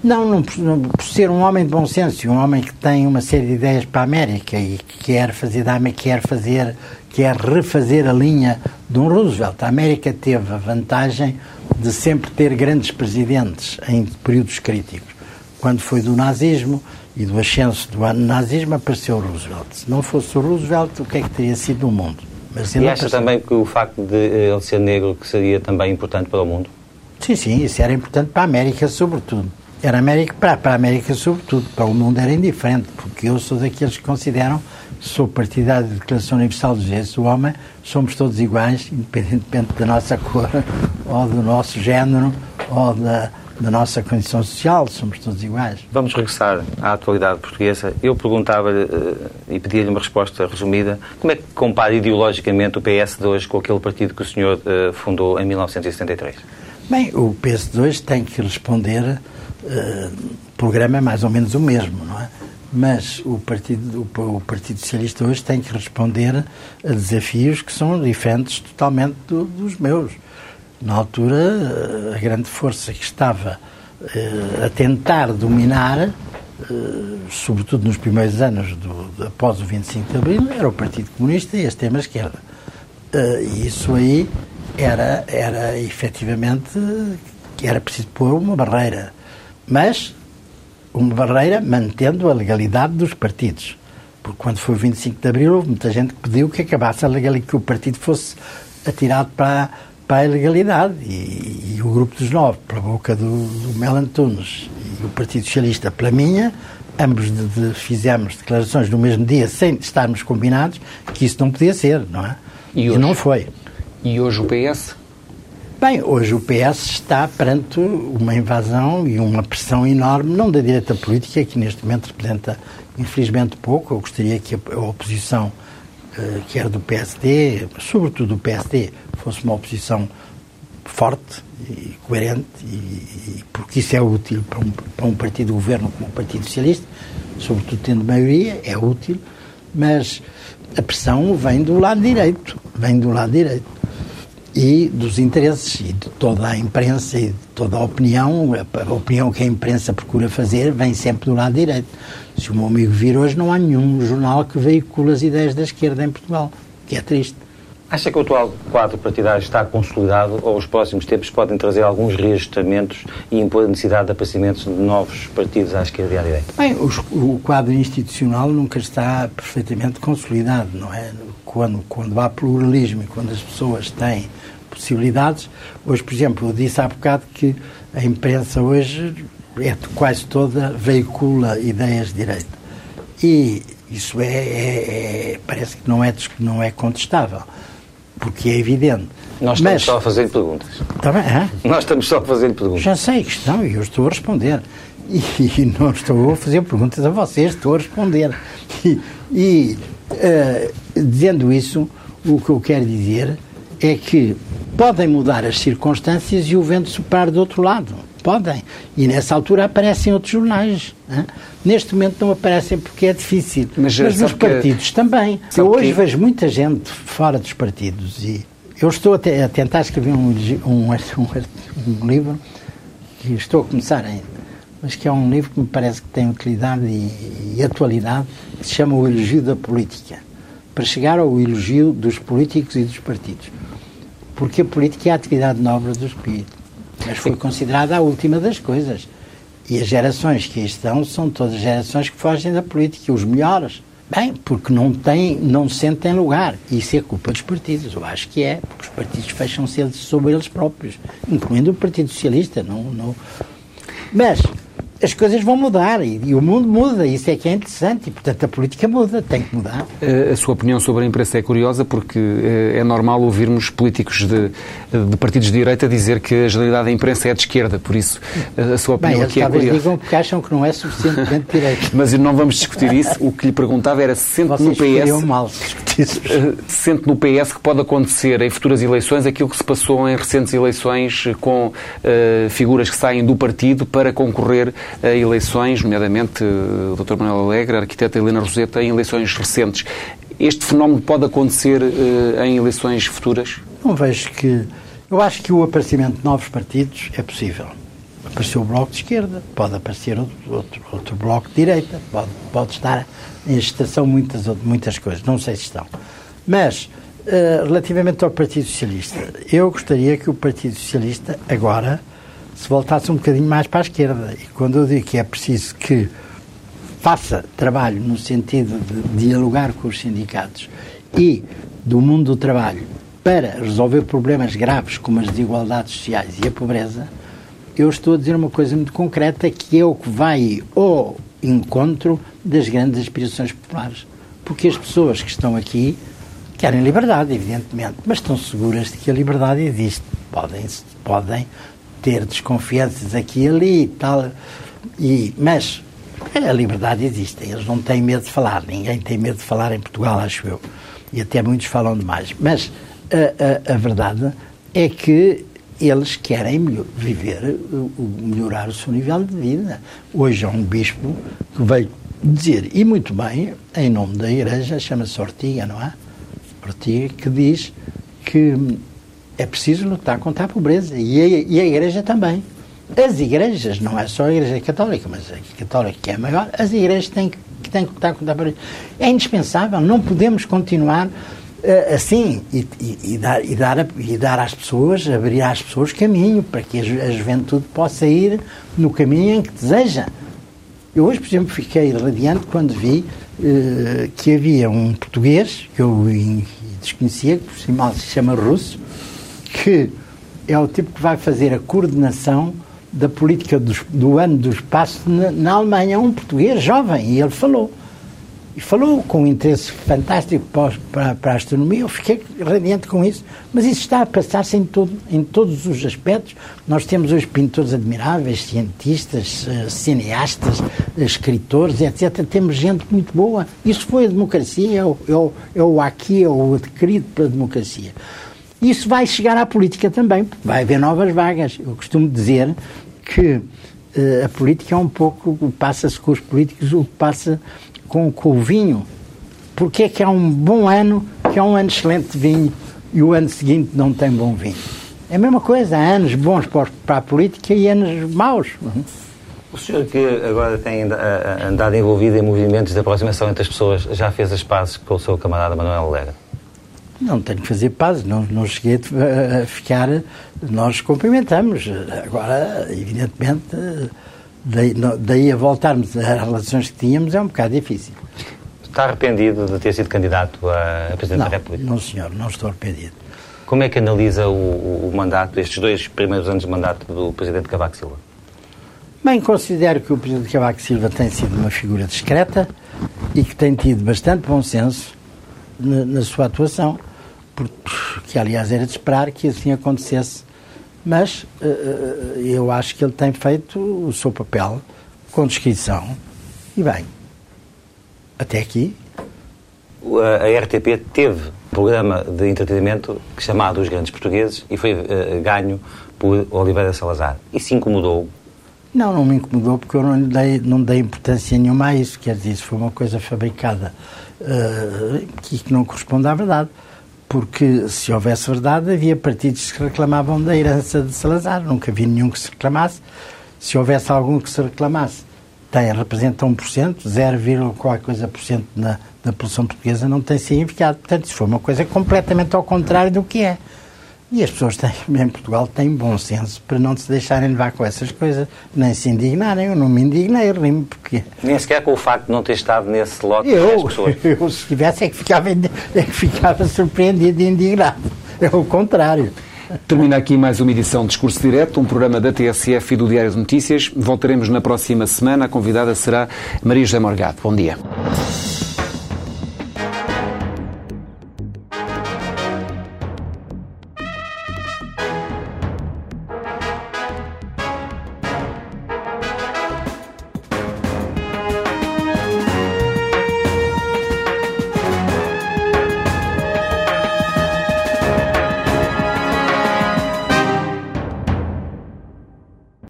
[SPEAKER 2] Não, não, não, por ser um homem de bom senso, um homem que tem uma série de ideias para a América e que quer fazer, quer fazer, quer refazer a linha de um Roosevelt. A América teve a vantagem de sempre ter grandes presidentes em períodos críticos. Quando foi do nazismo e do ascenso do nazismo, apareceu o Roosevelt. Se não fosse o Roosevelt, o que é que teria sido o mundo?
[SPEAKER 3] Mas e acha apareceu. também que o facto de ele ser negro que seria também importante para o mundo?
[SPEAKER 2] Sim, sim, isso era importante para a América, sobretudo. Era América, para, para a América, sobretudo. Para o mundo era indiferente, porque eu sou daqueles que consideram, sou partidário da Declaração Universal dos Direitos do Homem, somos todos iguais, independentemente da nossa cor, <laughs> ou do nosso género, ou da, da nossa condição social, somos todos iguais.
[SPEAKER 3] Vamos regressar à atualidade portuguesa. Eu perguntava-lhe uh, e pedia-lhe uma resposta resumida. Como é que compara ideologicamente o PS de hoje com aquele partido que o senhor uh, fundou em 1973?
[SPEAKER 2] Bem, o PS2 tem que responder uh, o programa é mais ou menos o mesmo, não é? Mas o Partido, o, Partido Socialista hoje tem que responder a desafios que são diferentes totalmente do, dos meus. Na altura, eh, a grande força que estava uh, a tentar dominar, uh, sobretudo nos primeiros anos do, após o 25 de Abril, era o Partido Comunista e a extrema-esquerda. e isso aí era, era efetivamente que era preciso pôr uma barreira mas uma barreira mantendo a legalidade dos partidos. Porque quando foi o 25 de Abril, houve muita gente que pediu que acabasse a legalidade, que o partido fosse atirado para, para a ilegalidade. E, e, o Grupo dos Nove, pela boca do, do Mel Antunes, e o Partido Socialista, pela minha, ambos de, de, fizemos declarações no mesmo dia, sem estarmos combinados, que isso não podia ser, não é? E, e não foi.
[SPEAKER 1] E hoje o PS?
[SPEAKER 2] Bem, hoje o PS está perante uma invasão e uma pressão enorme, não da direita política, que neste momento representa, infelizmente, pouco. Eu gostaria que a oposição, eh, quer do PSD, sobretudo do PSD, fosse uma oposição forte e coerente, e, porque isso é útil para um, para um partido de governo como o Partido Socialista, sobretudo tendo maioria, é útil, mas a pressão vem do lado direito, vem do lado direito e dos interesses e de toda a imprensa e de toda a opinião, a opinião que a imprensa procura fazer vem sempre do lado direito. Se o meu amigo vir hoje, não há nenhum jornal que veicule as ideias da esquerda em Portugal, que é triste.
[SPEAKER 3] Acha que o atual quadro partidário está consolidado ou os próximos tempos podem trazer alguns reajustamentos e impor a necessidade de aparecimentos de novos partidos à esquerda e à direita?
[SPEAKER 2] Bem, os, o quadro institucional nunca está perfeitamente consolidado, não é? Quando, quando há pluralismo e quando as pessoas têm possibilidades. Hoje, por exemplo, eu disse há bocado que a imprensa hoje é quase toda veicula ideias de direita. E isso é, é, é, parece que não é, não é contestável, porque é evidente.
[SPEAKER 3] Nós estamos Mas, só a fazer perguntas.
[SPEAKER 2] Está bem, é?
[SPEAKER 3] Nós estamos só a fazer perguntas.
[SPEAKER 2] Já sei que estão e eu estou a responder. E, e, não estou a fazer perguntas a vocês, estou a responder. E, e uh, dizendo isso, o que eu quero dizer é que podem mudar as circunstâncias e o vento soprar do outro lado. Podem. E nessa altura aparecem outros jornais. Hein? Neste momento não aparecem porque é difícil. Mas, Mas nos partidos que... também. Eu hoje que... vejo muita gente fora dos partidos e eu estou a, a tentar escrever um, um, <laughs> um, um, livro que estou a começar ainda, mas que é um livro que me parece que tem utilidade e, e atualidade, que se chama O Elogio da Política, para chegar ao elogio dos políticos e dos partidos porque a política é a atividade nobre do espírito. Mas foi considerada a última das coisas. E as gerações que aí estão são todas gerações que fogem da política, os melhores. Bem, porque não, têm, não sentem lugar. Isso é culpa dos partidos. Eu acho que é, porque os partidos fecham-se sobre eles próprios, incluindo o Partido Socialista. Não, não... Mas as coisas vão mudar e, e, o mundo muda, isso é que é interessante e, portanto, a política muda, tem que mudar.
[SPEAKER 1] A sua opinião sobre a imprensa é curiosa porque eh, é normal ouvirmos políticos de, de partidos de direita dizer que a generalidade da imprensa é de esquerda, por isso a sua opinião
[SPEAKER 2] Bem,
[SPEAKER 1] aqui é curiosa.
[SPEAKER 2] talvez digam porque acham que não é suficientemente <laughs> direita.
[SPEAKER 1] Mas não vamos discutir isso, o que lhe perguntava era se sente no PS...
[SPEAKER 2] mal se
[SPEAKER 1] eh, Sente no PS que pode acontecer em futuras eleições aquilo que se passou em recentes eleições com uh, figuras que saem do partido para concorrer a eleições, nomeadamente o Dr. Manuel Alegre, a arquiteta Helena Roseta, em eleições recentes. Este fenómeno pode acontecer uh, em eleições futuras?
[SPEAKER 2] Não vejo que. Eu acho que o aparecimento de novos partidos é possível. Apareceu o Bloco de Esquerda, pode aparecer outro, outro, outro Bloco de Direita, pode, pode estar em estação muitas, muitas coisas, não sei se estão. Mas, uh, relativamente ao Partido Socialista, eu gostaria que o Partido Socialista agora se voltasse um bocadinho mais para a esquerda. E quando eu digo que é preciso que faça trabalho no sentido de dialogar com os sindicatos e do mundo do trabalho para resolver problemas graves como as desigualdades sociais e a pobreza, eu estou a dizer uma coisa muito concreta que é o que vai ao encontro das grandes aspirações populares. Porque as pessoas que estão aqui querem liberdade, evidentemente, mas estão seguras de que a liberdade existe. Podem, podem ter desconfianças aqui e ali e tal, e, mas a liberdade existe, eles não têm medo de falar, ninguém tem medo de falar em Portugal, acho eu, e até muitos falam demais. Mas a, a, a verdade é que eles querem viver, melhorar o seu nível de vida. Hoje há um bispo que veio dizer, e muito bem, em nome da Igreja, chama-se Ortiga, não é? Ortiga, que diz que é preciso lutar contra a pobreza e a, e a Igreja também. As igrejas, não é só a Igreja Católica, mas a Católica que é maior, as igrejas têm que, têm que lutar contra a pobreza. É indispensável, não podemos continuar uh, assim e, e, e, dar, e, dar, e dar às pessoas, abrir às pessoas caminho para que a, a juventude possa ir no caminho em que deseja. Eu hoje, por exemplo, fiquei radiante quando vi uh, que havia um português, que eu desconhecia, que por cima se chama Russo, que é o tipo que vai fazer a coordenação da política do, do ano do espaço na, na, Alemanha, um português jovem, e ele falou. E falou com um interesse fantástico para, para, para, a astronomia, eu fiquei radiante com isso, mas isso está a passar-se em, todo, em todos os aspectos. Nós temos hoje pintores admiráveis, cientistas, uh, cineastas, escritores, etc. Temos gente muito boa. Isso foi a democracia, é o, é o, é aqui, é o adquirido pela democracia. Isso vai chegar à política também, vai haver novas vagas. Eu costumo dizer que uh, a política é um pouco, passa-se com os políticos o que passa com, com o vinho. Porque é que há um bom ano, que é um ano excelente de vinho, e o ano seguinte não tem bom vinho? É a mesma coisa, há anos bons para a política e anos maus.
[SPEAKER 3] O senhor que agora tem andado envolvido em movimentos de aproximação entre as pessoas, já fez as pazes com o seu camarada Manuel Lega?
[SPEAKER 2] Não tenho que fazer paz, não, não cheguei a ficar. Nós cumprimentamos. Agora, evidentemente, daí, daí a voltarmos às relações que tínhamos é um bocado difícil.
[SPEAKER 3] Está arrependido de ter sido candidato a Presidente
[SPEAKER 2] não,
[SPEAKER 3] da República?
[SPEAKER 2] Não, senhor, não estou arrependido.
[SPEAKER 3] Como é que analisa o, o, mandato, estes dois primeiros anos de mandato do Presidente Cavaco Silva?
[SPEAKER 2] Bem, considero que o Presidente Cavaco Silva tem sido uma figura discreta e que tem tido bastante bom senso na, na sua atuação porque aliás era de esperar que assim acontecesse. Mas uh, eu acho que ele tem feito o seu papel com discrição e bem. Até aqui.
[SPEAKER 3] A RTP teve um programa de entretenimento chamado Os Grandes Portugueses e foi uh, ganho por Oliveira Salazar. Isso incomodou?
[SPEAKER 2] Não, não me incomodou porque eu não dei, não dei importância nenhuma a isso. Quer dizer, isso foi uma coisa fabricada uh, que não corresponde à verdade porque se houvesse verdade, havia partidos que reclamavam da herança de Salazar, nunca vi nenhum que se reclamasse. Se houvesse algum que se reclamasse, tem, representa 1%, 0, qualquer coisa por cento na, na população portuguesa não tem significado. Portanto, isso foi uma coisa completamente ao contrário do que é. E as pessoas têm, <laughs> em Portugal têm bom senso para não se deixarem levar com essas coisas, nem se indignarem. Eu não me indignei, rimo porque.
[SPEAKER 3] Nem sequer com o facto de não ter estado nesse lote
[SPEAKER 2] eu,
[SPEAKER 3] de pessoas. <laughs>
[SPEAKER 2] Eu, se tivesse, é que ficava, é que ficava surpreendido e indignado. <laughs> É o contrário.
[SPEAKER 1] Termina aqui mais uma edição de Discurso Direto, um programa da TSF e do Diário de Notícias. Voltaremos na próxima semana. A convidada será Maria José Morgado. Bom dia.